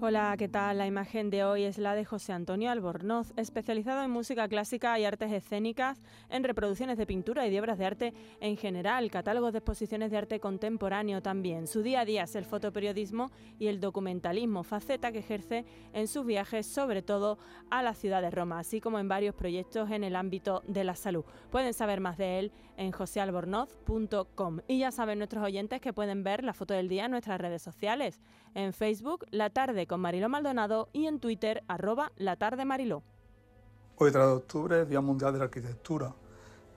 Hola, ¿qué tal? La imagen de hoy es la de José Antonio Albornoz, especializado en música clásica y artes escénicas, en reproducciones de pintura y de obras de arte en general, catálogos de exposiciones de arte contemporáneo también. Su día a día es el fotoperiodismo y el documentalismo, faceta que ejerce en sus viajes, sobre todo a la ciudad de Roma, así como en varios proyectos en el ámbito de la salud. Pueden saber más de él en josealbornoz.com. Y ya saben nuestros oyentes que pueden ver la foto del día en nuestras redes sociales. En Facebook, La Tarde con Mariló Maldonado y en Twitter, arroba La Tarde Mariló. Hoy 3 de octubre, Día Mundial de la Arquitectura.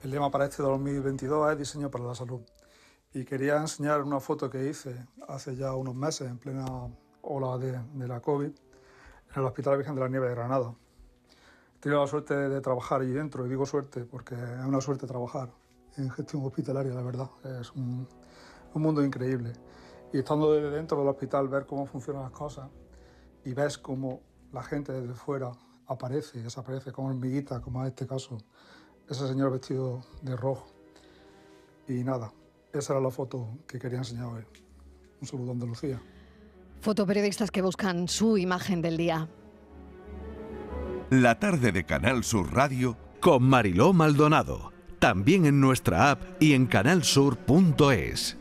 El lema para este 2022 es Diseño para la Salud. Y quería enseñar una foto que hice hace ya unos meses, en plena ola de, de la COVID, en el Hospital Virgen de la Nieve de Granada. He tenido la suerte de trabajar allí dentro, y digo suerte porque es una suerte trabajar en gestión hospitalaria, la verdad. Es un, un mundo increíble. Y estando desde dentro del hospital, ver cómo funcionan las cosas y ves cómo la gente desde fuera aparece y desaparece, como hormiguita, como en este caso, ese señor vestido de rojo. Y nada, esa era la foto que quería enseñar hoy. Un saludo a Andalucía. Fotoperiodistas que buscan su imagen del día. La tarde de Canal Sur Radio con Mariló Maldonado. También en nuestra app y en canalsur.es.